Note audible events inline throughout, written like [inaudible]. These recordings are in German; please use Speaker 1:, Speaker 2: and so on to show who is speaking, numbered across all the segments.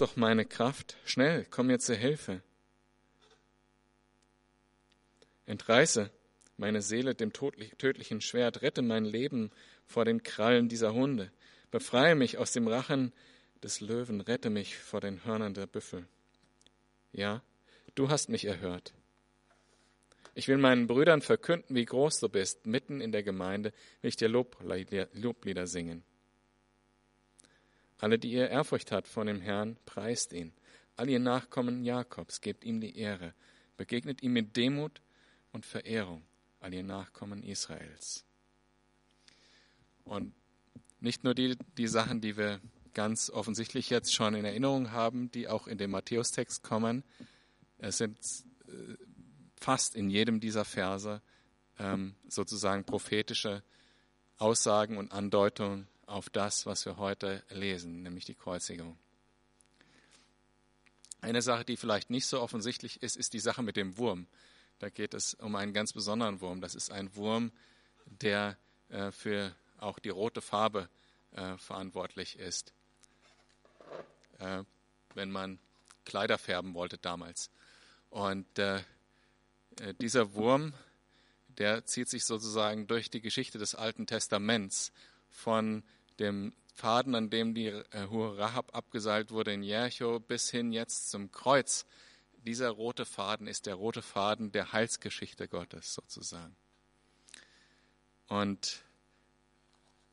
Speaker 1: doch meine Kraft. Schnell, komm mir zur Hilfe. Entreiße meine Seele dem tödlichen Schwert, rette mein Leben vor den Krallen dieser Hunde, befreie mich aus dem Rachen des Löwen, rette mich vor den Hörnern der Büffel. Ja, du hast mich erhört. Ich will meinen Brüdern verkünden, wie groß du bist. Mitten in der Gemeinde will ich dir Loblieder singen. Alle, die ihr Ehrfurcht hat vor dem Herrn, preist ihn. All ihr Nachkommen Jakobs, gebt ihm die Ehre. Begegnet ihm mit Demut und Verehrung, all ihr Nachkommen Israels. Und nicht nur die, die Sachen, die wir ganz offensichtlich jetzt schon in Erinnerung haben, die auch in dem Matthäus-Text kommen. Es sind äh, fast in jedem dieser Verse ähm, sozusagen prophetische Aussagen und Andeutungen auf das, was wir heute lesen, nämlich die Kreuzigung. Eine Sache, die vielleicht nicht so offensichtlich ist, ist die Sache mit dem Wurm. Da geht es um einen ganz besonderen Wurm. Das ist ein Wurm, der äh, für auch die rote Farbe äh, verantwortlich ist äh, wenn man Kleider färben wollte damals. Und dieser Wurm, der zieht sich sozusagen durch die Geschichte des Alten Testaments von dem Faden, an dem die äh, hohe Rahab abgeseilt wurde in Jericho, bis hin jetzt zum Kreuz. Dieser rote Faden ist der rote Faden der Heilsgeschichte Gottes sozusagen. Und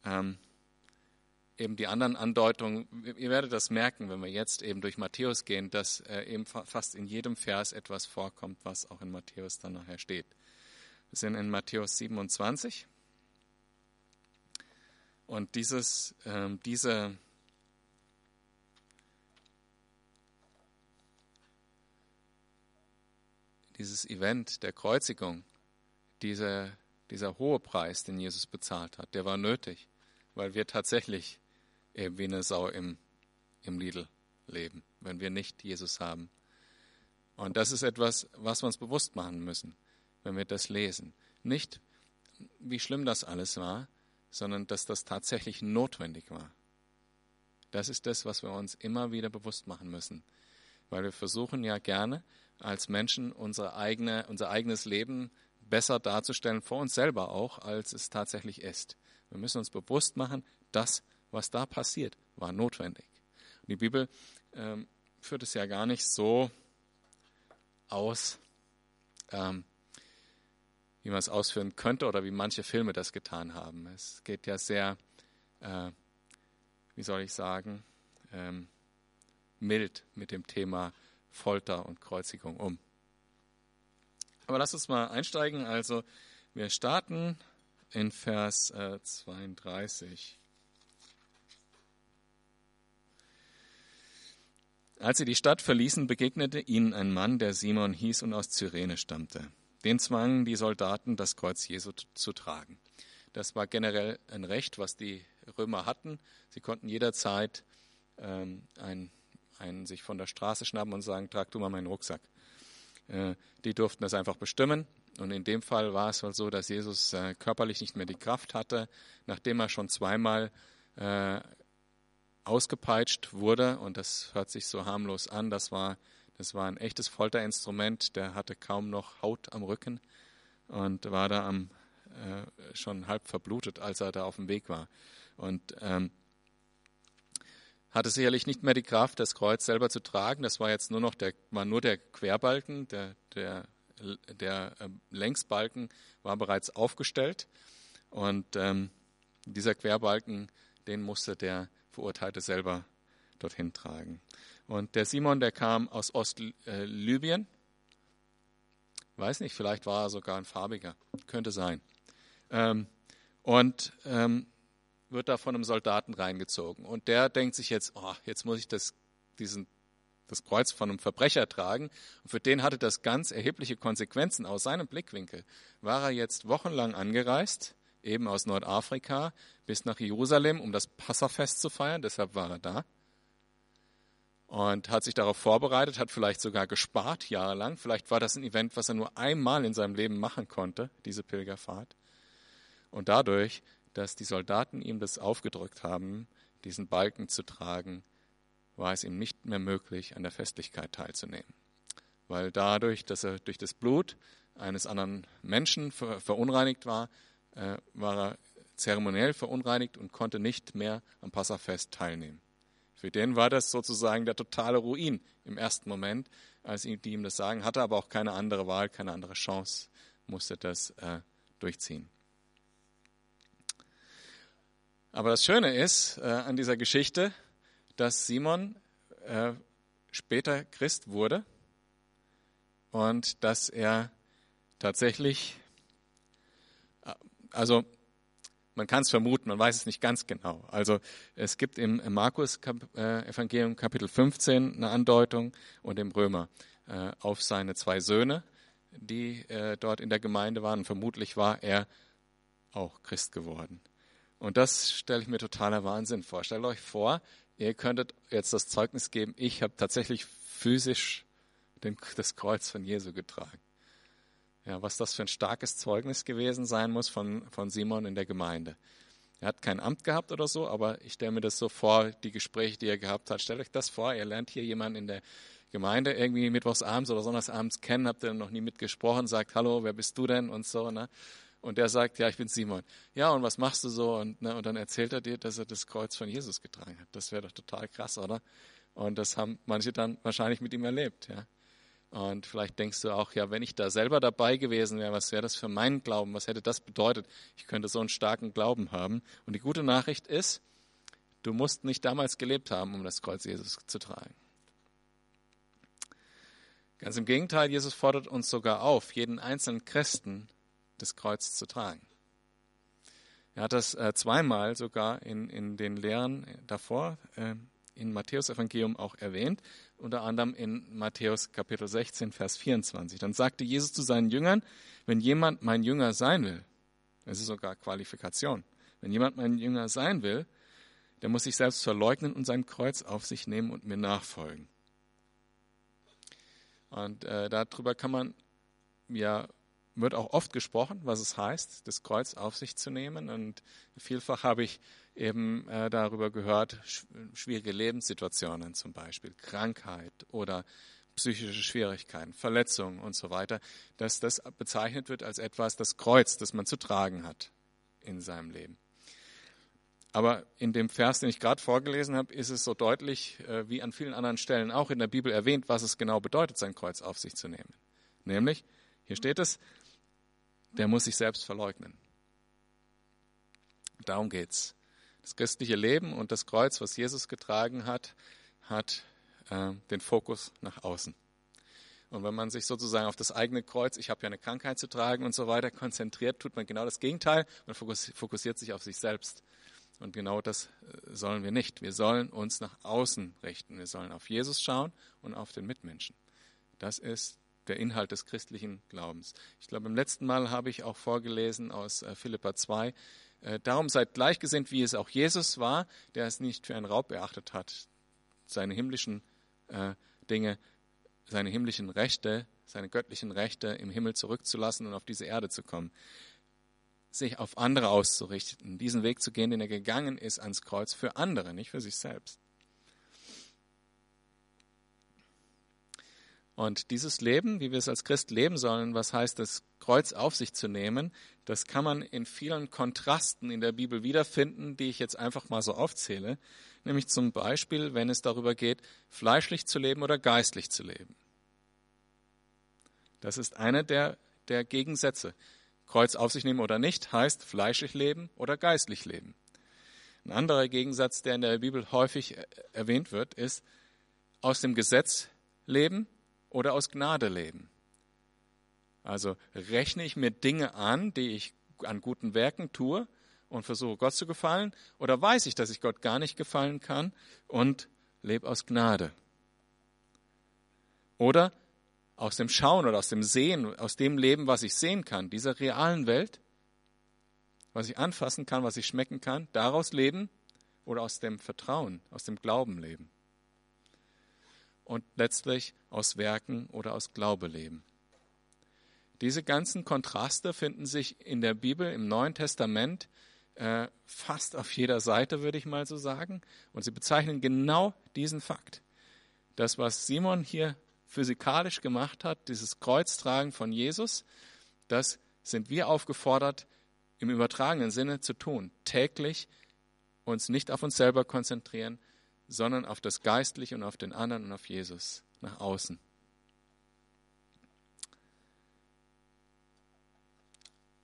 Speaker 1: ähm, eben die anderen Andeutungen, ihr werdet das merken, wenn wir jetzt eben durch Matthäus gehen, dass äh, eben fast in jedem Vers etwas vorkommt, was auch in Matthäus dann nachher steht. Wir sind in Matthäus 27 und dieses, äh, diese, dieses Event der Kreuzigung, dieser, dieser hohe Preis, den Jesus bezahlt hat, der war nötig, weil wir tatsächlich wie eine Sau im, im Lidl leben, wenn wir nicht Jesus haben. Und das ist etwas, was wir uns bewusst machen müssen, wenn wir das lesen. Nicht, wie schlimm das alles war, sondern dass das tatsächlich notwendig war. Das ist das, was wir uns immer wieder bewusst machen müssen. Weil wir versuchen ja gerne als Menschen unsere eigene, unser eigenes Leben besser darzustellen, vor uns selber auch, als es tatsächlich ist. Wir müssen uns bewusst machen, das was da passiert, war notwendig. Und die Bibel ähm, führt es ja gar nicht so aus, ähm, wie man es ausführen könnte oder wie manche Filme das getan haben. Es geht ja sehr, äh, wie soll ich sagen, ähm, mild mit dem Thema Folter und Kreuzigung um. Aber lass uns mal einsteigen. Also wir starten in Vers äh, 32. Als sie die Stadt verließen, begegnete ihnen ein Mann, der Simon hieß und aus Cyrene stammte. Den zwangen die Soldaten, das Kreuz Jesu zu tragen. Das war generell ein Recht, was die Römer hatten. Sie konnten jederzeit ähm, ein, einen sich von der Straße schnappen und sagen, trag du mal meinen Rucksack. Äh, die durften das einfach bestimmen. Und in dem Fall war es halt so, dass Jesus äh, körperlich nicht mehr die Kraft hatte, nachdem er schon zweimal äh, ausgepeitscht wurde, und das hört sich so harmlos an, das war, das war ein echtes Folterinstrument, der hatte kaum noch Haut am Rücken und war da am, äh, schon halb verblutet, als er da auf dem Weg war. Und ähm, hatte sicherlich nicht mehr die Kraft, das Kreuz selber zu tragen. Das war jetzt nur noch der, war nur der Querbalken, der, der, der äh, Längsbalken war bereits aufgestellt. Und ähm, dieser Querbalken, den musste der Verurteilte selber dorthin tragen. Und der Simon, der kam aus Ostlibyen. Weiß nicht, vielleicht war er sogar ein farbiger. Könnte sein. Ähm, und ähm, wird da von einem Soldaten reingezogen. Und der denkt sich jetzt, oh, jetzt muss ich das, diesen, das Kreuz von einem Verbrecher tragen. Und für den hatte das ganz erhebliche Konsequenzen. Aus seinem Blickwinkel war er jetzt wochenlang angereist, eben aus Nordafrika bis nach Jerusalem, um das Passafest zu feiern. Deshalb war er da. Und hat sich darauf vorbereitet, hat vielleicht sogar gespart jahrelang. Vielleicht war das ein Event, was er nur einmal in seinem Leben machen konnte, diese Pilgerfahrt. Und dadurch, dass die Soldaten ihm das aufgedrückt haben, diesen Balken zu tragen, war es ihm nicht mehr möglich, an der Festlichkeit teilzunehmen. Weil dadurch, dass er durch das Blut eines anderen Menschen verunreinigt war, äh, war er zeremoniell verunreinigt und konnte nicht mehr am Passafest teilnehmen. Für den war das sozusagen der totale Ruin im ersten Moment, als die ihm das sagen, hatte aber auch keine andere Wahl, keine andere Chance, musste das äh, durchziehen. Aber das Schöne ist äh, an dieser Geschichte, dass Simon äh, später Christ wurde und dass er tatsächlich, äh, also man kann es vermuten, man weiß es nicht ganz genau. Also es gibt im Markus-Evangelium Kapitel 15 eine Andeutung und im Römer äh, auf seine zwei Söhne, die äh, dort in der Gemeinde waren. Vermutlich war er auch Christ geworden. Und das stelle ich mir totaler Wahnsinn vor. Stellt euch vor, ihr könntet jetzt das Zeugnis geben, ich habe tatsächlich physisch den, das Kreuz von Jesu getragen. Ja, was das für ein starkes Zeugnis gewesen sein muss von, von Simon in der Gemeinde. Er hat kein Amt gehabt oder so, aber ich stelle mir das so vor, die Gespräche, die er gehabt hat. Stellt euch das vor, ihr lernt hier jemanden in der Gemeinde irgendwie mittwochsabends oder sonntagsabends kennen, habt ihr noch nie mitgesprochen, sagt, hallo, wer bist du denn und so, ne? Und der sagt, ja, ich bin Simon. Ja, und was machst du so? Und, ne, und dann erzählt er dir, dass er das Kreuz von Jesus getragen hat. Das wäre doch total krass, oder? Und das haben manche dann wahrscheinlich mit ihm erlebt, ja. Und vielleicht denkst du auch, ja, wenn ich da selber dabei gewesen wäre, was wäre das für meinen Glauben? Was hätte das bedeutet? Ich könnte so einen starken Glauben haben. Und die gute Nachricht ist, du musst nicht damals gelebt haben, um das Kreuz Jesus zu tragen. Ganz im Gegenteil, Jesus fordert uns sogar auf, jeden einzelnen Christen das Kreuz zu tragen. Er hat das äh, zweimal sogar in, in den Lehren davor äh, in Matthäus Evangelium auch erwähnt, unter anderem in Matthäus Kapitel 16, Vers 24. Dann sagte Jesus zu seinen Jüngern, wenn jemand mein Jünger sein will, das ist sogar Qualifikation, wenn jemand mein Jünger sein will, der muss sich selbst verleugnen und sein Kreuz auf sich nehmen und mir nachfolgen. Und äh, darüber kann man ja wird auch oft gesprochen, was es heißt, das Kreuz auf sich zu nehmen. Und vielfach habe ich eben äh, darüber gehört, schwierige Lebenssituationen zum Beispiel, Krankheit oder psychische Schwierigkeiten, Verletzungen und so weiter, dass das bezeichnet wird als etwas, das Kreuz, das man zu tragen hat in seinem Leben. Aber in dem Vers, den ich gerade vorgelesen habe, ist es so deutlich, äh, wie an vielen anderen Stellen auch in der Bibel erwähnt, was es genau bedeutet, sein Kreuz auf sich zu nehmen. Nämlich, hier steht es, der muss sich selbst verleugnen. Darum geht's. Das christliche Leben und das Kreuz, was Jesus getragen hat, hat äh, den Fokus nach außen. Und wenn man sich sozusagen auf das eigene Kreuz, ich habe ja eine Krankheit zu tragen und so weiter, konzentriert, tut man genau das Gegenteil und fokussiert sich auf sich selbst. Und genau das äh, sollen wir nicht. Wir sollen uns nach außen richten. Wir sollen auf Jesus schauen und auf den Mitmenschen. Das ist der Inhalt des christlichen Glaubens. Ich glaube, im letzten Mal habe ich auch vorgelesen aus äh, Philippa 2. Äh, darum seid gleichgesinnt, wie es auch Jesus war, der es nicht für einen Raub erachtet hat, seine himmlischen äh, Dinge, seine himmlischen Rechte, seine göttlichen Rechte im Himmel zurückzulassen und auf diese Erde zu kommen. Sich auf andere auszurichten, diesen Weg zu gehen, den er gegangen ist ans Kreuz für andere, nicht für sich selbst. Und dieses Leben, wie wir es als Christ leben sollen, was heißt das Kreuz auf sich zu nehmen, das kann man in vielen Kontrasten in der Bibel wiederfinden, die ich jetzt einfach mal so aufzähle. Nämlich zum Beispiel, wenn es darüber geht, fleischlich zu leben oder geistlich zu leben. Das ist einer der, der Gegensätze. Kreuz auf sich nehmen oder nicht heißt fleischlich leben oder geistlich leben. Ein anderer Gegensatz, der in der Bibel häufig erwähnt wird, ist aus dem Gesetz leben oder aus Gnade leben. Also rechne ich mir Dinge an, die ich an guten Werken tue und versuche Gott zu gefallen, oder weiß ich, dass ich Gott gar nicht gefallen kann und lebe aus Gnade? Oder aus dem Schauen oder aus dem Sehen, aus dem Leben, was ich sehen kann, dieser realen Welt, was ich anfassen kann, was ich schmecken kann, daraus leben oder aus dem Vertrauen, aus dem Glauben leben und letztlich aus Werken oder aus Glaube leben. Diese ganzen Kontraste finden sich in der Bibel im Neuen Testament äh, fast auf jeder Seite, würde ich mal so sagen. Und sie bezeichnen genau diesen Fakt. Das, was Simon hier physikalisch gemacht hat, dieses Kreuztragen von Jesus, das sind wir aufgefordert, im übertragenen Sinne zu tun. Täglich uns nicht auf uns selber konzentrieren, sondern auf das Geistliche und auf den anderen und auf Jesus nach außen.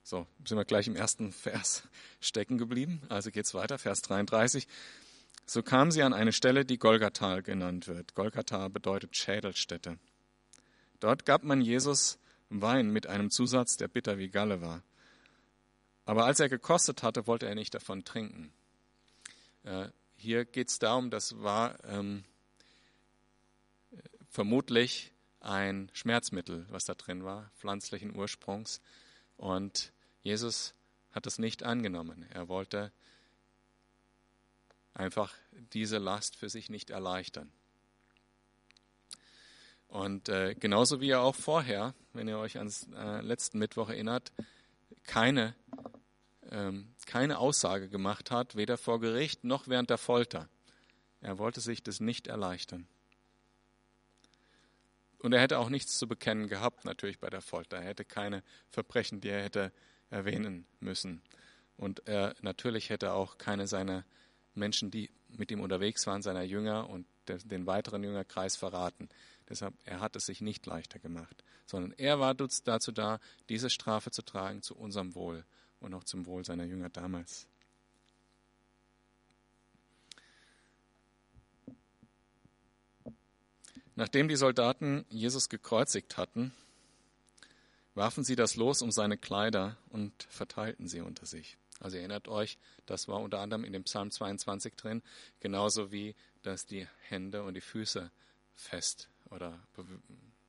Speaker 1: So, sind wir gleich im ersten Vers stecken geblieben. Also geht's weiter, Vers 33. So kam sie an eine Stelle, die Golgatha genannt wird. Golgatha bedeutet Schädelstätte. Dort gab man Jesus Wein mit einem Zusatz, der bitter wie Galle war. Aber als er gekostet hatte, wollte er nicht davon trinken. Äh, hier geht es darum, das war ähm, vermutlich ein Schmerzmittel, was da drin war, pflanzlichen Ursprungs. Und Jesus hat das nicht angenommen. Er wollte einfach diese Last für sich nicht erleichtern. Und äh, genauso wie er auch vorher, wenn ihr euch ans äh, letzten Mittwoch erinnert, keine, ähm, keine Aussage gemacht hat, weder vor Gericht noch während der Folter. Er wollte sich das nicht erleichtern. Und er hätte auch nichts zu bekennen gehabt, natürlich bei der Folter. Er hätte keine Verbrechen, die er hätte erwähnen müssen. Und er natürlich hätte auch keine seiner Menschen, die mit ihm unterwegs waren, seiner Jünger und den weiteren Jüngerkreis verraten. Deshalb, er hat es sich nicht leichter gemacht, sondern er war dazu da, diese Strafe zu tragen zu unserem Wohl und auch zum Wohl seiner Jünger damals. Nachdem die Soldaten Jesus gekreuzigt hatten, warfen sie das Los um seine Kleider und verteilten sie unter sich. Also erinnert euch, das war unter anderem in dem Psalm 22 drin, genauso wie dass die Hände und die Füße fest oder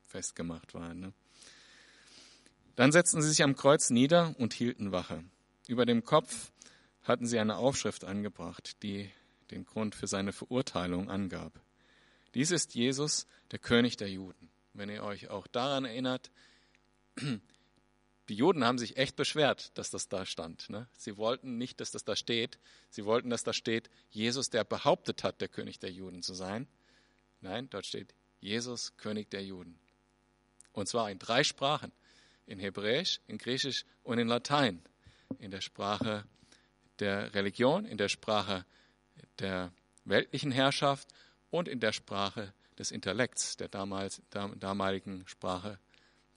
Speaker 1: festgemacht waren. Ne? Dann setzten sie sich am Kreuz nieder und hielten Wache. Über dem Kopf hatten sie eine Aufschrift angebracht, die den Grund für seine Verurteilung angab. Dies ist Jesus, der König der Juden. Wenn ihr euch auch daran erinnert, die Juden haben sich echt beschwert, dass das da stand. Ne? Sie wollten nicht, dass das da steht. Sie wollten, dass da steht, Jesus, der behauptet hat, der König der Juden zu sein. Nein, dort steht Jesus, König der Juden. Und zwar in drei Sprachen. In Hebräisch, in Griechisch und in Latein. In der Sprache der Religion, in der Sprache der weltlichen Herrschaft und in der Sprache des Intellekts, der damals, damaligen Sprache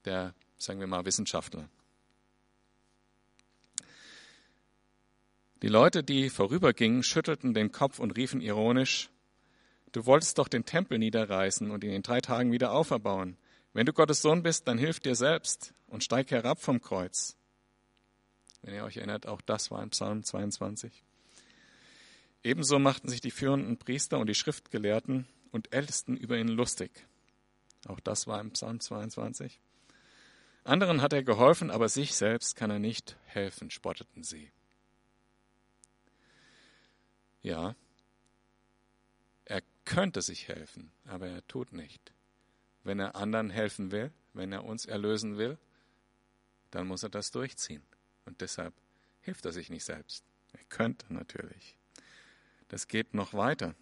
Speaker 1: der sagen wir mal, Wissenschaftler. Die Leute, die vorübergingen, schüttelten den Kopf und riefen ironisch, Du wolltest doch den Tempel niederreißen und ihn in drei Tagen wieder auferbauen. Wenn du Gottes Sohn bist, dann hilf dir selbst und steig herab vom Kreuz. Wenn ihr euch erinnert, auch das war im Psalm 22. Ebenso machten sich die führenden Priester und die Schriftgelehrten und Ältesten über ihn lustig. Auch das war im Psalm 22. Anderen hat er geholfen, aber sich selbst kann er nicht helfen, spotteten sie. Ja, er könnte sich helfen, aber er tut nicht. Wenn er anderen helfen will, wenn er uns erlösen will, dann muss er das durchziehen. Und deshalb hilft er sich nicht selbst. Er könnte natürlich. Das geht noch weiter.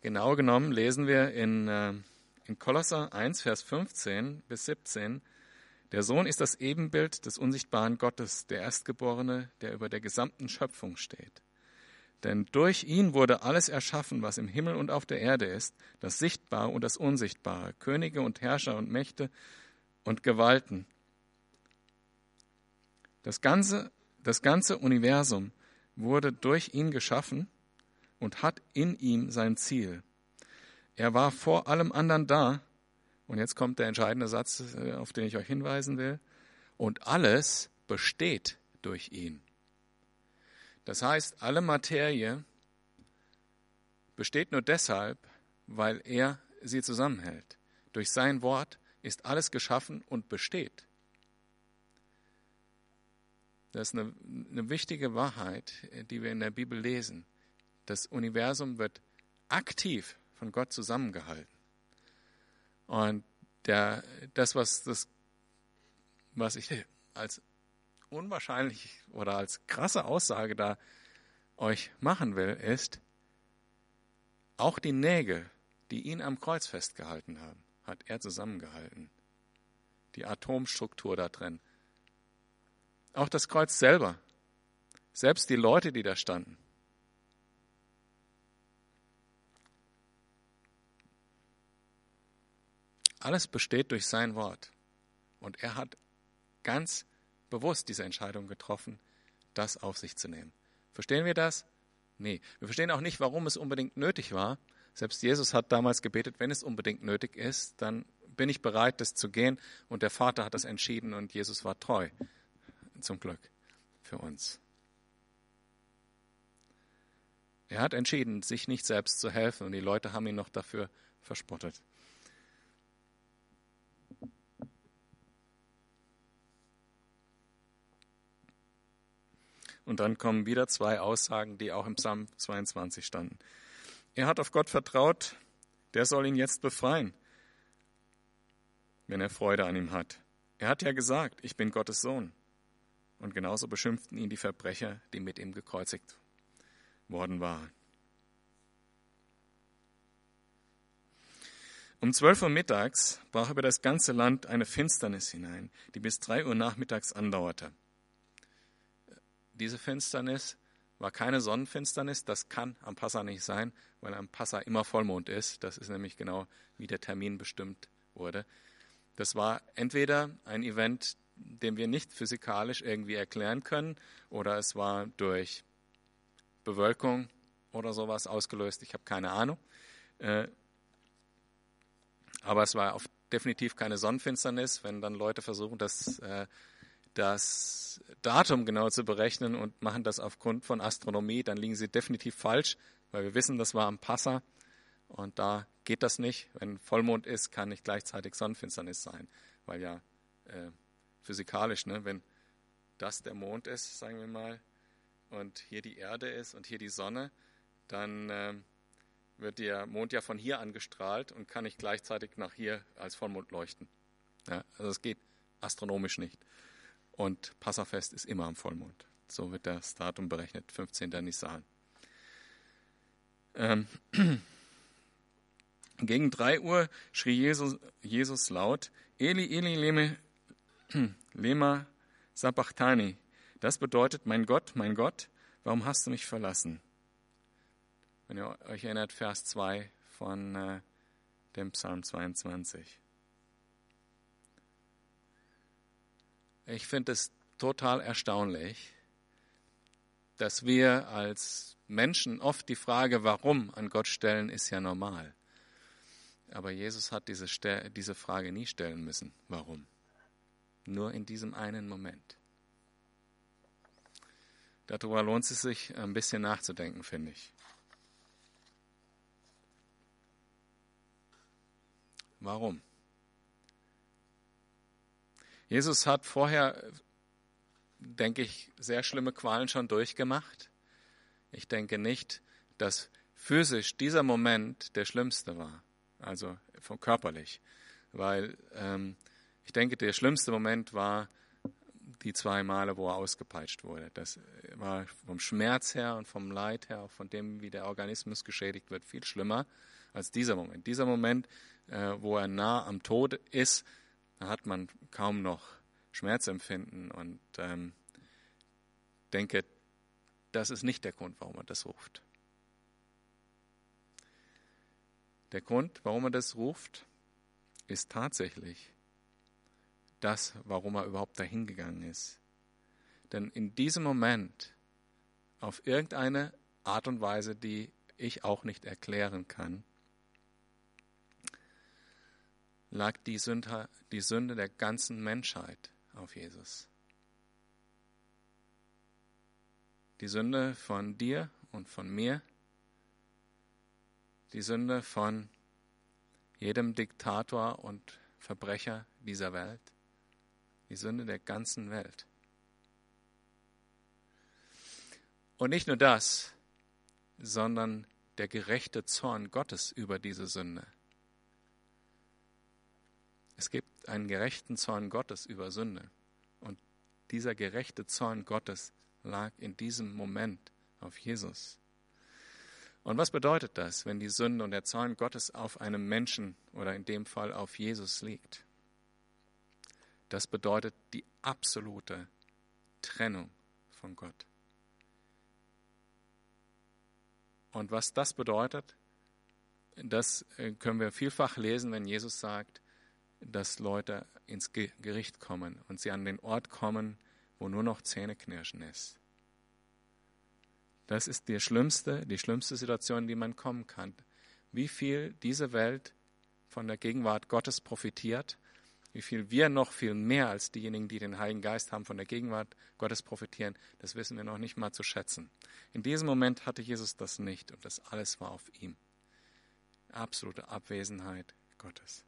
Speaker 1: Genau genommen lesen wir in äh, in Kolosser 1, Vers 15 bis 17, der Sohn ist das Ebenbild des unsichtbaren Gottes, der Erstgeborene, der über der gesamten Schöpfung steht. Denn durch ihn wurde alles erschaffen, was im Himmel und auf der Erde ist, das Sichtbare und das Unsichtbare, Könige und Herrscher und Mächte und Gewalten. Das ganze, das ganze Universum wurde durch ihn geschaffen und hat in ihm sein Ziel. Er war vor allem anderen da. Und jetzt kommt der entscheidende Satz, äh, auf den ich euch hinweisen will. Und alles besteht durch ihn. Das heißt, alle Materie besteht nur deshalb, weil er sie zusammenhält. Durch sein Wort ist alles geschaffen und besteht. Das ist eine, eine wichtige Wahrheit, die wir in der Bibel lesen. Das Universum wird aktiv von Gott zusammengehalten. Und der, das, was, das, was ich als unwahrscheinlich oder als krasse Aussage da euch machen will, ist, auch die Nägel, die ihn am Kreuz festgehalten haben, hat er zusammengehalten. Die Atomstruktur da drin. Auch das Kreuz selber. Selbst die Leute, die da standen. Alles besteht durch sein Wort. Und er hat ganz bewusst diese Entscheidung getroffen, das auf sich zu nehmen. Verstehen wir das? Nee. Wir verstehen auch nicht, warum es unbedingt nötig war. Selbst Jesus hat damals gebetet, wenn es unbedingt nötig ist, dann bin ich bereit, das zu gehen. Und der Vater hat das entschieden und Jesus war treu. Zum Glück für uns. Er hat entschieden, sich nicht selbst zu helfen und die Leute haben ihn noch dafür verspottet. Und dann kommen wieder zwei Aussagen, die auch im Psalm 22 standen. Er hat auf Gott vertraut, der soll ihn jetzt befreien, wenn er Freude an ihm hat. Er hat ja gesagt, ich bin Gottes Sohn. Und genauso beschimpften ihn die Verbrecher, die mit ihm gekreuzigt worden waren. Um zwölf Uhr mittags brach über das ganze Land eine Finsternis hinein, die bis drei Uhr nachmittags andauerte. Diese Finsternis war keine Sonnenfinsternis, das kann am Passa nicht sein, weil am Passa immer Vollmond ist. Das ist nämlich genau, wie der Termin bestimmt wurde. Das war entweder ein Event, den wir nicht physikalisch irgendwie erklären können, oder es war durch Bewölkung oder sowas ausgelöst. Ich habe keine Ahnung. Äh, aber es war definitiv keine Sonnenfinsternis, wenn dann Leute versuchen, das äh, das Datum genau zu berechnen und machen das aufgrund von Astronomie, dann liegen sie definitiv falsch, weil wir wissen, das war am Passa und da geht das nicht. Wenn Vollmond ist, kann nicht gleichzeitig Sonnenfinsternis sein, weil ja äh, physikalisch, ne, wenn das der Mond ist, sagen wir mal, und hier die Erde ist und hier die Sonne, dann äh, wird der Mond ja von hier angestrahlt und kann nicht gleichzeitig nach hier als Vollmond leuchten. Ja, also es geht astronomisch nicht. Und Passafest ist immer am Vollmond. So wird das Datum berechnet, 15. Nisan. Ähm, [clears throat] gegen drei Uhr schrie Jesus, Jesus laut, Eli, Eli, leme, [clears throat] lema sabachthani. Das bedeutet, mein Gott, mein Gott, warum hast du mich verlassen? Wenn ihr euch erinnert, Vers 2 von äh, dem Psalm 22. Ich finde es total erstaunlich, dass wir als Menschen oft die Frage, warum an Gott stellen, ist ja normal. Aber Jesus hat diese, diese Frage nie stellen müssen. Warum? Nur in diesem einen Moment. Darüber lohnt es sich, ein bisschen nachzudenken, finde ich. Warum? Jesus hat vorher, denke ich, sehr schlimme Qualen schon durchgemacht. Ich denke nicht, dass physisch dieser Moment der schlimmste war, also von körperlich, weil ähm, ich denke, der schlimmste Moment war die zwei Male, wo er ausgepeitscht wurde. Das war vom Schmerz her und vom Leid her, auch von dem, wie der Organismus geschädigt wird, viel schlimmer als dieser Moment. Dieser Moment, äh, wo er nah am Tod ist, da hat man kaum noch Schmerzempfinden und ähm, denke, das ist nicht der Grund, warum er das ruft. Der Grund, warum er das ruft, ist tatsächlich das, warum er überhaupt dahin gegangen ist. Denn in diesem Moment, auf irgendeine Art und Weise, die ich auch nicht erklären kann, lag die Sünde, die Sünde der ganzen Menschheit auf Jesus. Die Sünde von dir und von mir, die Sünde von jedem Diktator und Verbrecher dieser Welt, die Sünde der ganzen Welt. Und nicht nur das, sondern der gerechte Zorn Gottes über diese Sünde. Es gibt einen gerechten Zorn Gottes über Sünde. Und dieser gerechte Zorn Gottes lag in diesem Moment auf Jesus. Und was bedeutet das, wenn die Sünde und der Zorn Gottes auf einem Menschen oder in dem Fall auf Jesus liegt? Das bedeutet die absolute Trennung von Gott. Und was das bedeutet, das äh, können wir vielfach lesen, wenn Jesus sagt, dass Leute ins Gericht kommen und sie an den Ort kommen, wo nur noch Zähneknirschen ist. Das ist die schlimmste, die schlimmste Situation, die man kommen kann. Wie viel diese Welt von der Gegenwart Gottes profitiert, wie viel wir noch viel mehr als diejenigen, die den Heiligen Geist haben, von der Gegenwart Gottes profitieren, das wissen wir noch nicht mal zu schätzen. In diesem Moment hatte Jesus das nicht und das alles war auf ihm. Absolute Abwesenheit Gottes.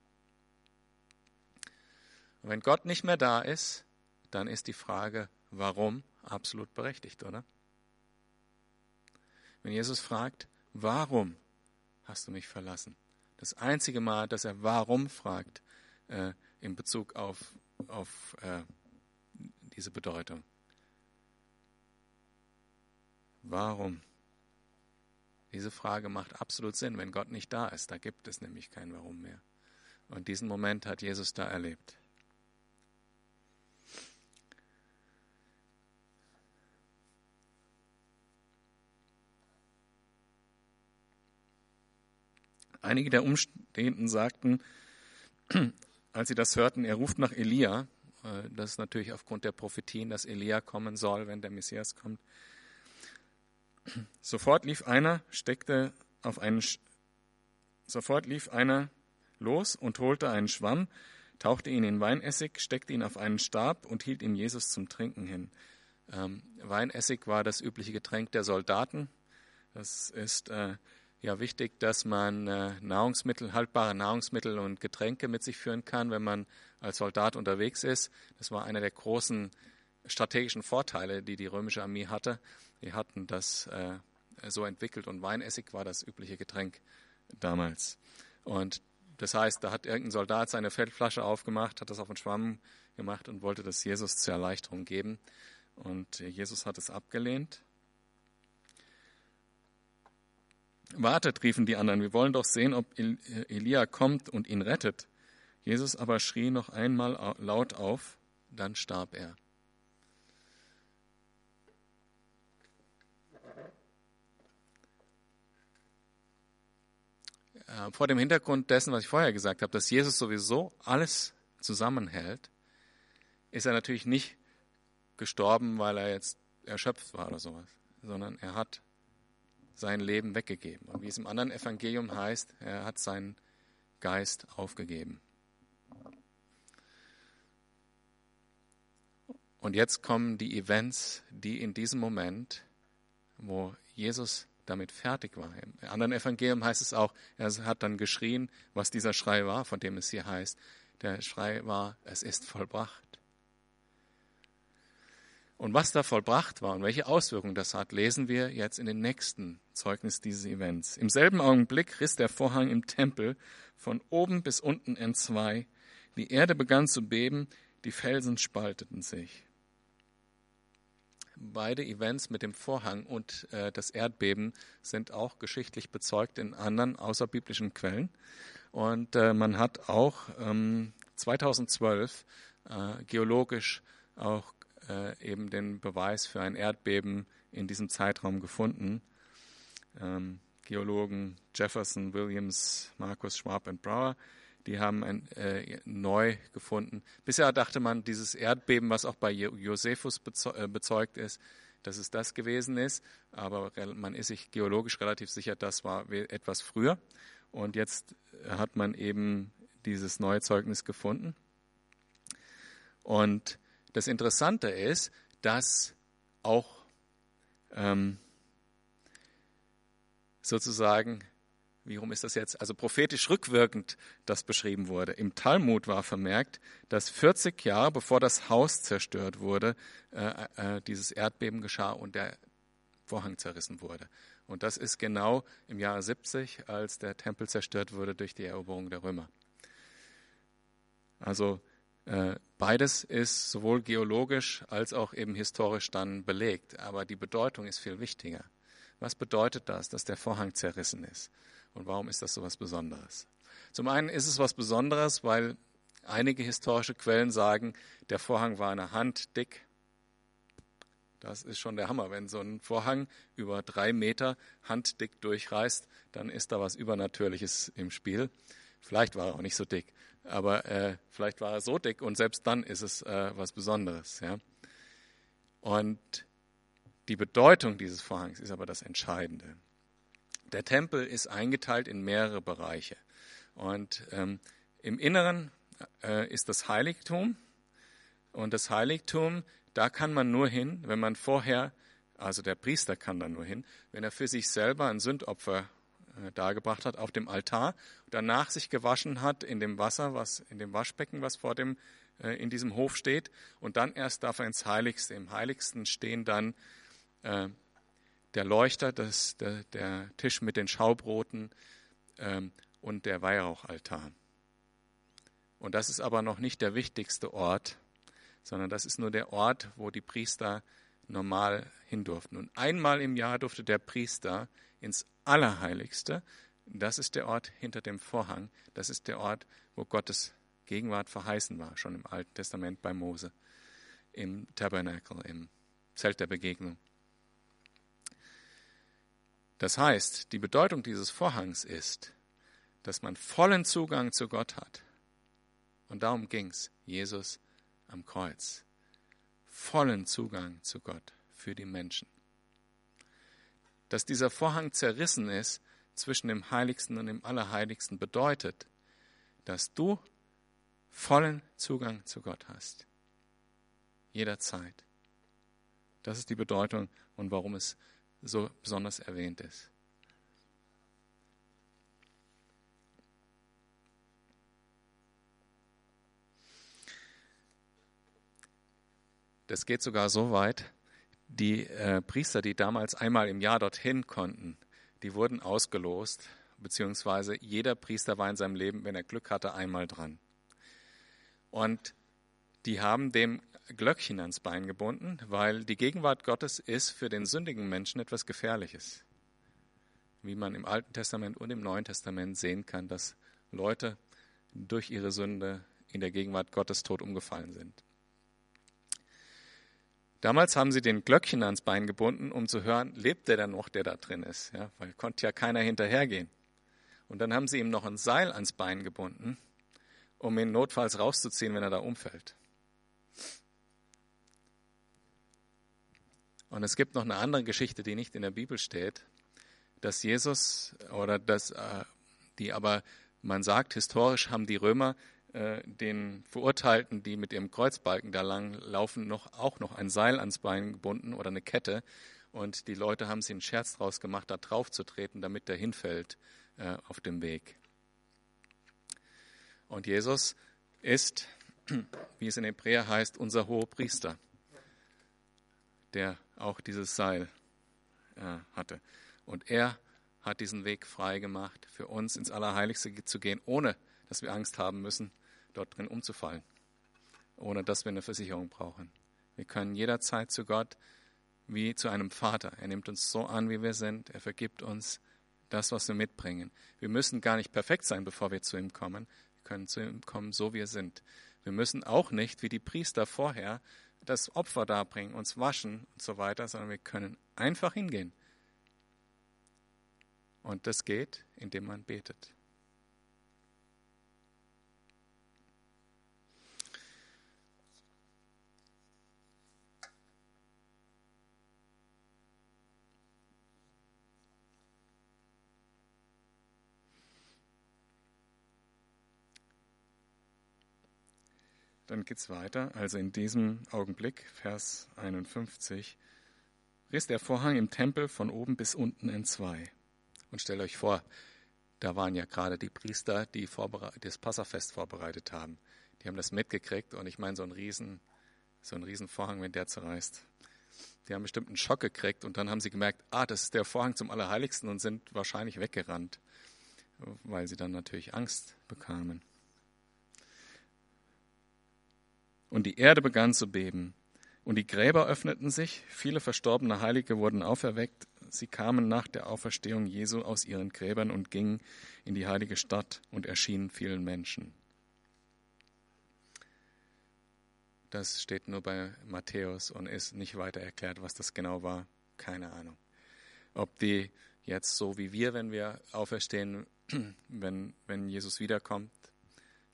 Speaker 1: Und wenn Gott nicht mehr da ist, dann ist die Frage, warum, absolut berechtigt, oder? Wenn Jesus fragt, warum hast du mich verlassen? Das einzige Mal, dass er warum fragt, äh, in Bezug auf, auf äh, diese Bedeutung. Warum? Diese Frage macht absolut Sinn, wenn Gott nicht da ist. Da gibt es nämlich kein Warum mehr. Und diesen Moment hat Jesus da erlebt. Einige der Umstehenden sagten, [clears throat] als sie das hörten, er ruft nach Elia. Äh, das ist natürlich aufgrund der Prophetien, dass Elia kommen soll, wenn der Messias kommt. [clears throat] Sofort lief einer, steckte auf einen, sofort lief einer los und holte einen Schwamm, tauchte ihn in Weinessig, steckte ihn auf einen Stab und hielt ihn Jesus zum Trinken hin. Ähm, Weinessig war das übliche Getränk der Soldaten. Das ist äh, ja wichtig, dass man äh, Nahrungsmittel, haltbare Nahrungsmittel und Getränke mit sich führen kann, wenn man als Soldat unterwegs ist. Das war einer der großen strategischen Vorteile, die die römische Armee hatte. Die hatten das äh, so entwickelt und Weinessig war das übliche Getränk damals. Und das heißt, da hat irgendein Soldat seine Feldflasche aufgemacht, hat das auf den Schwamm gemacht und wollte das Jesus zur Erleichterung geben. Und Jesus hat es abgelehnt Wartet, riefen die anderen, wir wollen doch sehen, ob Elia kommt und ihn rettet. Jesus aber schrie noch einmal laut auf, dann starb er. Äh, vor dem Hintergrund dessen, was ich vorher gesagt habe, dass Jesus sowieso alles zusammenhält, ist er natürlich nicht gestorben, weil er jetzt erschöpft war oder sowas, sondern er hat sein Leben weggegeben. Und wie es im anderen Evangelium heißt, er hat seinen Geist aufgegeben. Und jetzt kommen die Events, die in diesem Moment, wo Jesus damit fertig war. Im anderen Evangelium heißt es auch, er hat dann geschrien, was dieser Schrei war, von dem es hier heißt. Der Schrei war, es ist vollbracht. Und was da vollbracht war und welche Auswirkungen das hat, lesen wir jetzt in den nächsten Zeugnis dieses Events. Im selben Augenblick riss der Vorhang im Tempel von oben bis unten entzwei. Die Erde begann zu beben, die Felsen spalteten sich. Beide Events mit dem Vorhang und äh, das Erdbeben sind auch geschichtlich bezeugt in anderen außerbiblischen Quellen. Und äh, man hat auch ähm, 2012 äh, geologisch auch äh, eben den Beweis für ein Erdbeben in diesem Zeitraum gefunden. Ähm, Geologen Jefferson, Williams, Markus Schwab und Brower, die haben ein, äh, neu gefunden. Bisher dachte man, dieses Erdbeben, was auch bei Josephus äh, bezeugt ist, dass es das gewesen ist, aber man ist sich geologisch relativ sicher, das war etwas früher. Und jetzt hat man eben dieses neue Zeugnis gefunden. Und das Interessante ist, dass auch ähm, sozusagen, wie rum ist das jetzt, also prophetisch rückwirkend das beschrieben wurde. Im Talmud war vermerkt, dass 40 Jahre bevor das Haus zerstört wurde, äh, äh, dieses Erdbeben geschah und der Vorhang zerrissen wurde. Und das ist genau im Jahre 70, als der Tempel zerstört wurde durch die Eroberung der Römer. Also Äh, beides ist sowohl geologisch als auch eben historisch dann belegt, aber die Bedeutung ist viel wichtiger. Was bedeutet das, dass der Vorhang zerrissen ist? Und warum ist das so was Besonderes? Zum einen ist es was Besonderes, weil einige historische Quellen sagen, der Vorhang war eine Hand dick. Das ist schon der Hammer. Wenn so ein Vorhang über drei Meter handdick durchreißt, dann ist da was Übernatürliches im Spiel. Vielleicht war er auch nicht so dick, aber äh, vielleicht war er so dick und selbst dann ist es äh, was Besonderes. Ja? Und die Bedeutung dieses Vorhangs ist aber das Entscheidende. Der Tempel ist eingeteilt in mehrere Bereiche. Und ähm, im Inneren äh, ist das Heiligtum. Und das Heiligtum, da kann man nur hin, wenn man vorher, also der Priester kann da nur hin, wenn er für sich selber ein Sündopfer dargebracht hat auf dem Altar, danach sich gewaschen hat in dem Wasser, was in dem Waschbecken, was vor dem äh, in diesem Hof steht, und dann erst darf er ins Heiligste. Im Heiligsten stehen dann äh, der Leuchter, das, der, der, Tisch mit den Schaubroten ähm, und der Weihrauchaltar. Und das ist aber noch nicht der wichtigste Ort, sondern das ist nur der Ort, wo die Priester normal hin durften. Und einmal im Jahr durfte der Priester ins Allerheiligste. Das ist der Ort hinter dem Vorhang. Das ist der Ort, wo Gottes Gegenwart verheißen war, schon im Alten Testament bei Mose, im Tabernakel, im Zelt der Begegnung. Das heißt, die Bedeutung dieses Vorhangs ist, dass man vollen Zugang zu Gott hat. Und darum ging es Jesus am Kreuz. Vollen Zugang zu Gott für die Menschen. Dass dieser Vorhang zerrissen ist zwischen dem Heiligsten und dem Allerheiligsten bedeutet, dass du vollen Zugang zu Gott hast. Jederzeit. Das ist die Bedeutung und warum es so besonders erwähnt ist. Das geht sogar so weit, die äh, Priester, die damals einmal im Jahr dorthin konnten, die wurden ausgelost, beziehungsweise jeder Priester war in seinem Leben, wenn er Glück hatte, einmal dran. Und die haben dem Glöckchen ans Bein gebunden, weil die Gegenwart Gottes ist für den sündigen Menschen etwas Gefährliches. Wie man im Alten Testament und im Neuen Testament sehen kann, dass Leute durch ihre Sünde in der Gegenwart Gottes tot umgefallen sind. Damals haben sie den Glöckchen ans Bein gebunden, um zu hören, lebt der dann noch, der da drin ist, ja, weil konnte ja keiner hinterhergehen. Und dann haben sie ihm noch ein Seil ans Bein gebunden, um ihn notfalls rauszuziehen, wenn er da umfällt. Und es gibt noch eine andere Geschichte, die nicht in der Bibel steht, dass Jesus oder dass äh, die aber man sagt, historisch haben die Römer äh, den Verurteilten, die mit ihrem Kreuzbalken da lang laufen, noch, auch noch ein Seil ans Bein gebunden oder eine Kette. Und die Leute haben sich einen Scherz draus gemacht, da drauf zu treten, damit der hinfällt äh, auf dem Weg. Und Jesus ist, [clears throat] wie es in Hebräer heißt, unser hoher Priester, der auch dieses Seil äh, hatte. Und er hat diesen Weg frei gemacht, für uns ins Allerheiligste zu gehen, ohne dass wir Angst haben müssen, dort drin umzufallen, ohne dass wir eine Versicherung brauchen. Wir können jederzeit zu Gott wie zu einem Vater. Er nimmt uns so an, wie wir sind. Er vergibt uns das, was wir mitbringen. Wir müssen gar nicht perfekt sein, bevor wir zu ihm kommen. Wir können zu ihm kommen, so wie wir sind. Wir müssen auch nicht, wie die Priester vorher, das Opfer darbringen, uns waschen und so weiter, sondern wir können einfach hingehen. Und das geht, indem man betet. Dann geht es weiter. Also in diesem Augenblick, Vers 51, riss der Vorhang im Tempel von oben bis unten in zwei. Und stellt euch vor, da waren ja gerade die Priester, die das Passafest vorbereitet haben. Die haben das mitgekriegt und ich meine, so ein Riesen, so ein Riesenvorhang, wenn der zerreißt. Die haben bestimmt einen Schock gekriegt und dann haben sie gemerkt, ah, das ist der Vorhang zum Allerheiligsten und sind wahrscheinlich weggerannt, weil sie dann natürlich Angst bekamen. Und die Erde begann zu beben. Und die Gräber öffneten sich, viele verstorbene Heilige wurden auferweckt. Sie kamen nach der Auferstehung Jesu aus ihren Gräbern und gingen in die heilige Stadt und erschienen vielen Menschen. Das steht nur bei Matthäus und ist nicht weiter erklärt, was das genau war. Keine Ahnung. Ob die jetzt so wie wir, wenn wir auferstehen, [clears throat] wenn, wenn Jesus wiederkommt,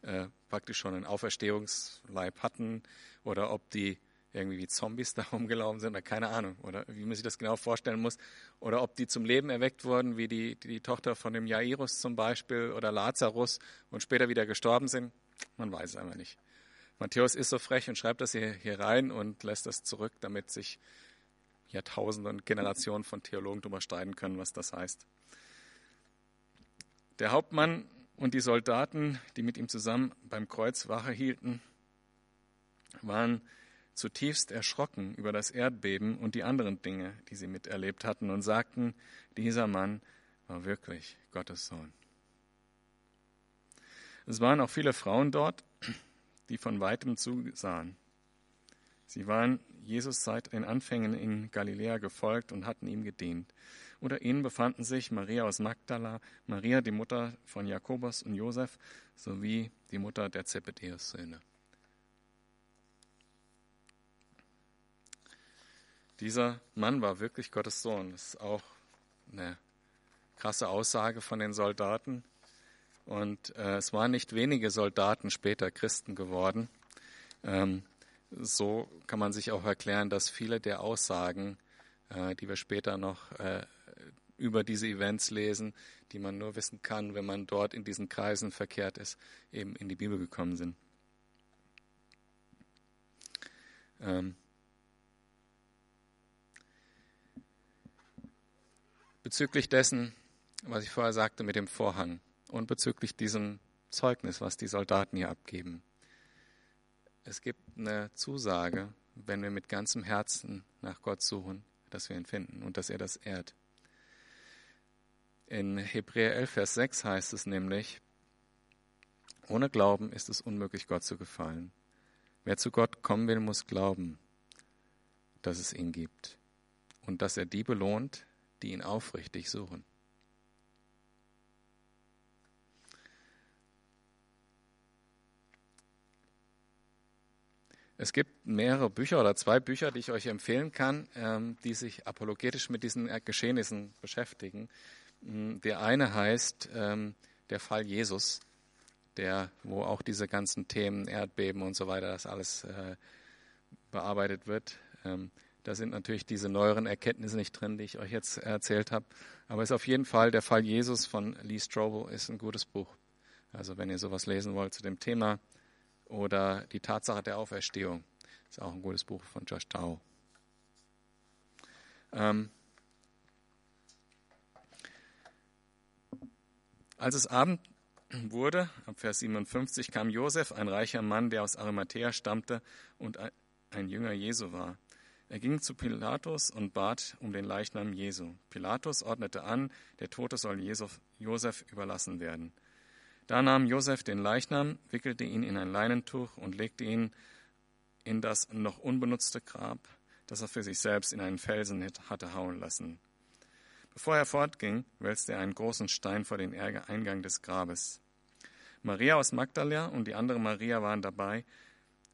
Speaker 1: äh, praktisch schon einen Auferstehungsleib hatten oder ob die irgendwie wie Zombies [laughs] da rumgelaufen sind oder keine Ahnung oder wie man sich das genau vorstellen muss oder ob die zum Leben erweckt wurden, wie die, die Tochter von dem Jairus zum Beispiel oder Lazarus und später wieder gestorben sind. Man weiß es einfach nicht. Matthäus ist so frech und schreibt das hier, hier rein und lässt das zurück, damit sich Jahrtausende und Generationen von Theologen darüber streiten können, was das heißt. Der Hauptmann und die Soldaten, die mit ihm zusammen beim Kreuz Wache hielten, waren zutiefst erschrocken über das Erdbeben und die anderen Dinge, die sie miterlebt hatten, und sagten, dieser Mann war wirklich Gottes Sohn. Es waren auch viele Frauen dort, die von weitem zusahen. Sie waren Jesus seit den Anfängen in Galiläa gefolgt und hatten ihm gedient. Unter ihnen befanden sich Maria aus Magdala, Maria, die Mutter von Jakobus und Josef, sowie die Mutter der Zebedeus-Söhne. Dieser Mann war wirklich Gottes Sohn. Das ist auch eine krasse Aussage von den Soldaten. Und äh, es waren nicht wenige Soldaten später Christen geworden. Ähm, so kann man sich auch erklären, dass viele der Aussagen, äh, die wir später noch äh, über diese Events lesen, die man nur wissen kann, wenn man dort in diesen Kreisen verkehrt ist, eben in die Bibel gekommen sind. Ähm, bezüglich dessen, was ich vorher sagte mit dem Vorhang und bezüglich diesem Zeugnis, was die Soldaten hier abgeben. Es gibt eine Zusage, wenn wir mit ganzem Herzen nach Gott suchen, dass wir ihn finden und dass er das ehrt. In Hebräer 11, Vers 6 heißt es nämlich, ohne Glauben ist es unmöglich, Gott zu gefallen. Wer zu Gott kommen will, muss glauben, dass es ihn gibt und dass er die belohnt, die ihn aufrichtig suchen. Es gibt mehrere Bücher oder zwei Bücher, die ich euch empfehlen kann, ähm, die sich apologetisch mit diesen Geschehnissen beschäftigen. Mm, der eine heißt ähm, Der Fall Jesus, der, wo auch diese ganzen Themen, Erdbeben und so weiter, das alles äh, bearbeitet wird. Ähm, da sind natürlich diese neueren Erkenntnisse nicht drin, die ich euch jetzt erzählt habe. Aber es ist auf jeden Fall der Fall Jesus von Lee Strobel ist ein gutes Buch. Also wenn ihr sowas lesen wollt zu dem Thema oder die Tatsache der Auferstehung, ist auch ein gutes Buch von Josh Dow. Ähm, als es Abend wurde, ab Vers 57, kam Josef, ein reicher Mann, der aus Arimathea stammte und ein Jünger Jesu war. Er ging zu Pilatus und bat um den Leichnam Jesu. Pilatus ordnete an, der Tote soll Josef überlassen werden. Da nahm Josef den Leichnam, wickelte ihn in ein Leinentuch und legte ihn in das noch unbenutzte Grab, das er für sich selbst in einen Felsen hatte hauen lassen. Bevor er fortging, wälzte er einen großen Stein vor den Eingang des Grabes. Maria aus Magdala und die andere Maria waren dabei.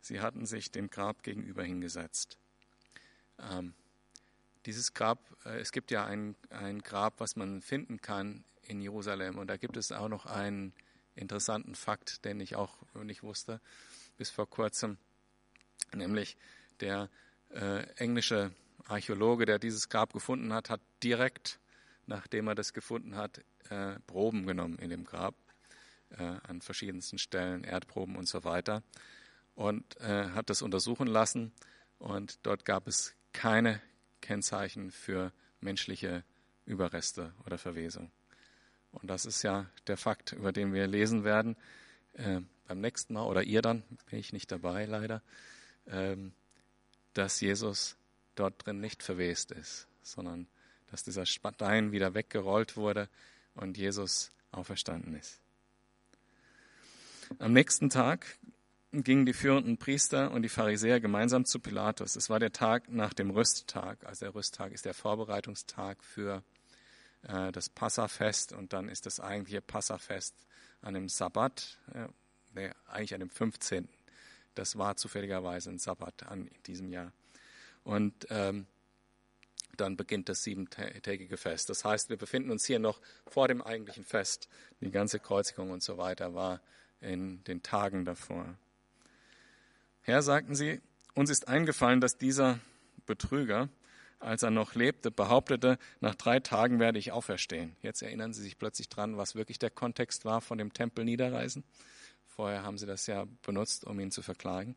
Speaker 1: Sie hatten sich dem Grab gegenüber hingesetzt. Ähm, dieses Grab, äh, es gibt ja ein, ein Grab, was man finden kann in Jerusalem. Und da gibt es auch noch einen interessanten Fakt, den ich auch nicht wusste bis vor kurzem, nämlich der äh, englische Archäologe, der dieses Grab gefunden hat, hat direkt, nachdem er das gefunden hat, äh, Proben genommen in dem Grab äh, an verschiedensten Stellen, Erdproben und so weiter, und äh, hat das untersuchen lassen. Und dort gab es keine Kennzeichen für menschliche Überreste oder Verwesung. Und das ist ja der Fakt, über den wir lesen werden äh, beim nächsten Mal, oder ihr dann, bin ich nicht dabei leider, ähm, dass Jesus dort drin nicht verwest ist, sondern dass dieser Stein wieder weggerollt wurde und Jesus auferstanden ist. Am nächsten Tag gingen die führenden Priester und die Pharisäer gemeinsam zu Pilatus. Es war der Tag nach dem Rüsttag. Also der Rüsttag ist der Vorbereitungstag für äh, das Passafest und dann ist das eigentliche Passafest an dem Sabbat, äh, nee, eigentlich an dem 15. Das war zufälligerweise ein Sabbat an in diesem Jahr. Und ähm, dann beginnt das siebentägige Fest. Das heißt, wir befinden uns hier noch vor dem eigentlichen Fest. Die ganze Kreuzigung und so weiter war in den Tagen davor. Herr, sagten sie, uns ist eingefallen, dass dieser Betrüger, als er noch lebte, behauptete, nach drei Tagen werde ich auferstehen. Jetzt erinnern Sie sich plötzlich dran, was wirklich der Kontext war von dem Tempel Niederreisen. Vorher haben Sie das ja benutzt, um ihn zu verklagen.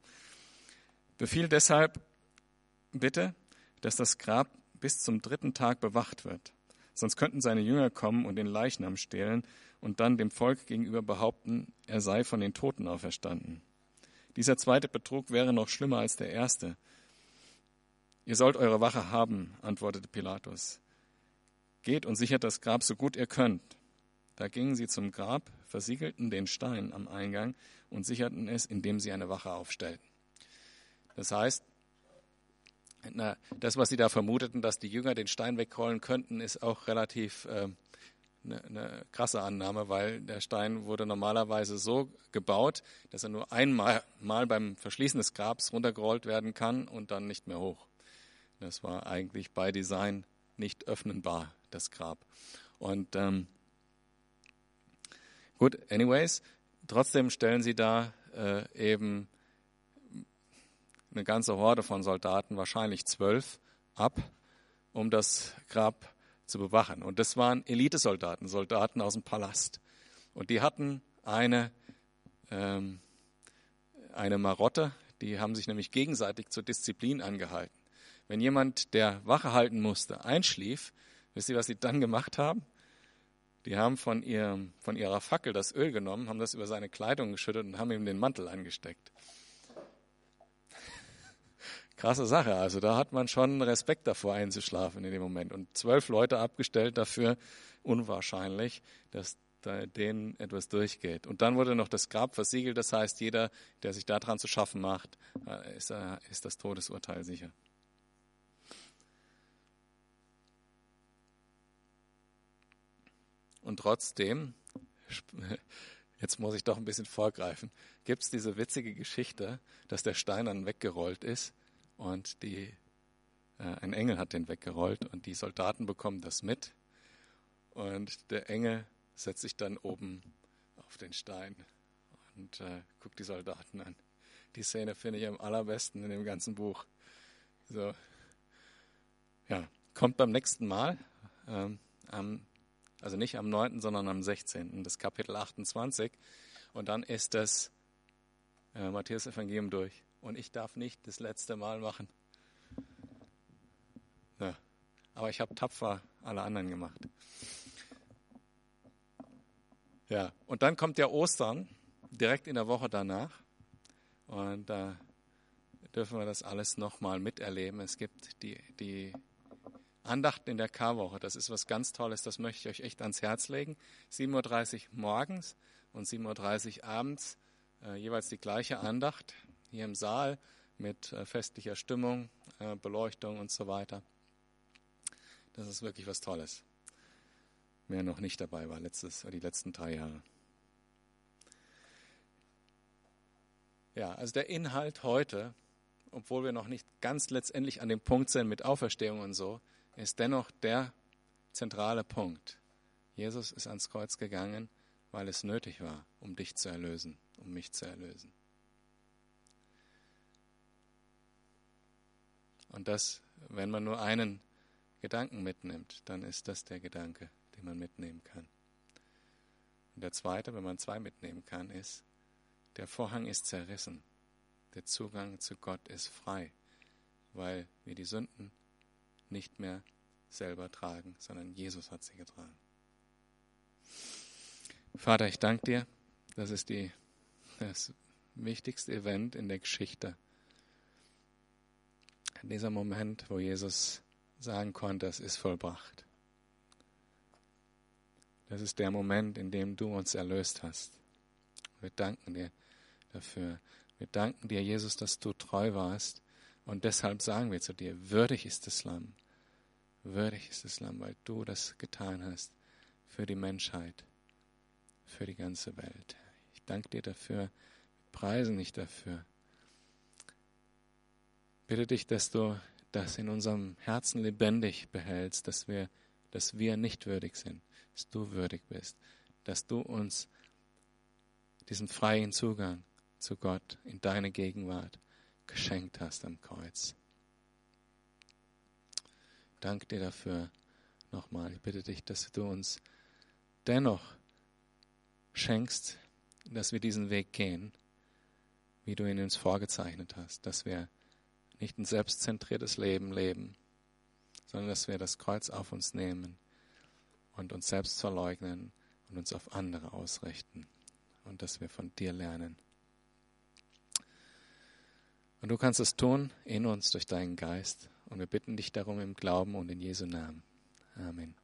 Speaker 1: Befiehl deshalb bitte, dass das Grab bis zum dritten Tag bewacht wird. Sonst könnten seine Jünger kommen und den Leichnam stehlen und dann dem Volk gegenüber behaupten, er sei von den Toten auferstanden. Dieser zweite Betrug wäre noch schlimmer als der erste. Ihr sollt eure Wache haben, antwortete Pilatus. Geht und sichert das Grab so gut ihr könnt. Da gingen sie zum Grab, versiegelten den Stein am Eingang und sicherten es, indem sie eine Wache aufstellten. Das heißt, na, das, was sie da vermuteten, dass die Jünger den Stein wegrollen könnten, ist auch relativ äh, eine, eine krasse Annahme, weil der Stein wurde normalerweise so gebaut, dass er nur einmal mal beim Verschließen des Grabs runtergerollt werden kann und dann nicht mehr hoch. Das war eigentlich bei Design nicht öffnenbar, das Grab. Und ähm, gut, anyways, trotzdem stellen sie da äh, eben eine ganze Horde von Soldaten, wahrscheinlich zwölf, ab, um das Grab zu bewachen. Und das waren Elitesoldaten, Soldaten aus dem Palast. Und die hatten eine, ähm, eine Marotte, die haben sich nämlich gegenseitig zur Disziplin angehalten. Wenn jemand, der Wache halten musste, einschlief, wisst ihr, was sie dann gemacht haben? Die haben von, ihrem, von ihrer Fackel das Öl genommen, haben das über seine Kleidung geschüttet und haben ihm den Mantel angesteckt krasse Sache. Also da hat man schon Respekt davor einzuschlafen in dem Moment. Und zwölf Leute abgestellt dafür, unwahrscheinlich, dass da denen etwas durchgeht. Und dann wurde noch das Grab versiegelt. Das heißt, jeder, der sich daran zu schaffen macht, äh, ist, ist das Todesurteil sicher. Und trotzdem, [laughs] jetzt muss ich doch ein bisschen vorgreifen, gibt es diese witzige Geschichte, dass der Stein dann weggerollt ist und die, äh, ein Engel hat den weggerollt und die Soldaten bekommen das mit. Und der Engel setzt sich dann oben auf den Stein und äh, guckt die Soldaten an. Die Szene finde ich am allerbesten in dem ganzen Buch. So, ja, kommt beim nächsten Mal, ähm, am, also nicht am 9., sondern am 16., das Kapitel 28. Und dann ist das äh, Matthäus Evangelium durch und ich darf nicht das letzte Mal machen. Ja. Aber ich habe tapfer alle anderen gemacht. Ja, und dann kommt ja Ostern, direkt in der Woche danach. Und da dürfen wir das alles nochmal miterleben. Es gibt die, die Andachten in der Karwoche. Das ist was ganz Tolles, das möchte ich euch echt ans Herz legen. 7.30 Uhr morgens und 7.30 Uhr abends, äh, jeweils die gleiche Andacht hier im Saal mit äh, festlicher Stimmung, äh, Beleuchtung und so weiter. Das ist wirklich was Tolles. Wer noch nicht dabei war, letztes, die letzten drei Jahre. Ja, also der Inhalt heute, obwohl wir noch nicht ganz letztendlich an dem Punkt sind mit Auferstehung und so, ist dennoch der zentrale Punkt. Jesus ist ans Kreuz gegangen, weil es nötig war, um dich zu erlösen, um mich zu erlösen. Und das, wenn man nur einen Gedanken mitnimmt, dann ist das der Gedanke, den man mitnehmen kann. Und der zweite, wenn man zwei mitnehmen kann, ist, der Vorhang ist zerrissen. Der Zugang zu Gott ist frei, weil wir die Sünden nicht mehr selber tragen, sondern Jesus hat sie getragen. Vater, ich danke dir. Das ist die, das wichtigste Event in der Geschichte dieser Moment, wo Jesus sagen konnte, es ist vollbracht. Das ist der Moment, in dem du uns erlöst hast. Wir danken dir dafür. Wir danken dir, Jesus, dass du treu warst. Und deshalb sagen wir zu dir, würdig ist das Lamm. Würdig ist das Lamm, weil du das getan hast für die Menschheit, für die ganze Welt. Ich danke dir dafür, preisen dich dafür. Bitte dich, dass du das in unserem Herzen lebendig behältst, dass wir, dass wir nicht würdig sind, dass du würdig bist, dass du uns diesen freien Zugang zu Gott in deine Gegenwart geschenkt hast am Kreuz. Dank dir dafür nochmal. Ich bitte dich, dass du uns dennoch schenkst, dass wir diesen Weg gehen, wie du ihn uns vorgezeichnet hast, dass wir nicht ein selbstzentriertes Leben leben, sondern dass wir das Kreuz auf uns nehmen und uns selbst verleugnen und uns auf andere ausrichten und dass wir von dir lernen. Und du kannst es tun in uns durch deinen Geist. Und wir bitten dich darum im Glauben und in Jesu Namen. Amen.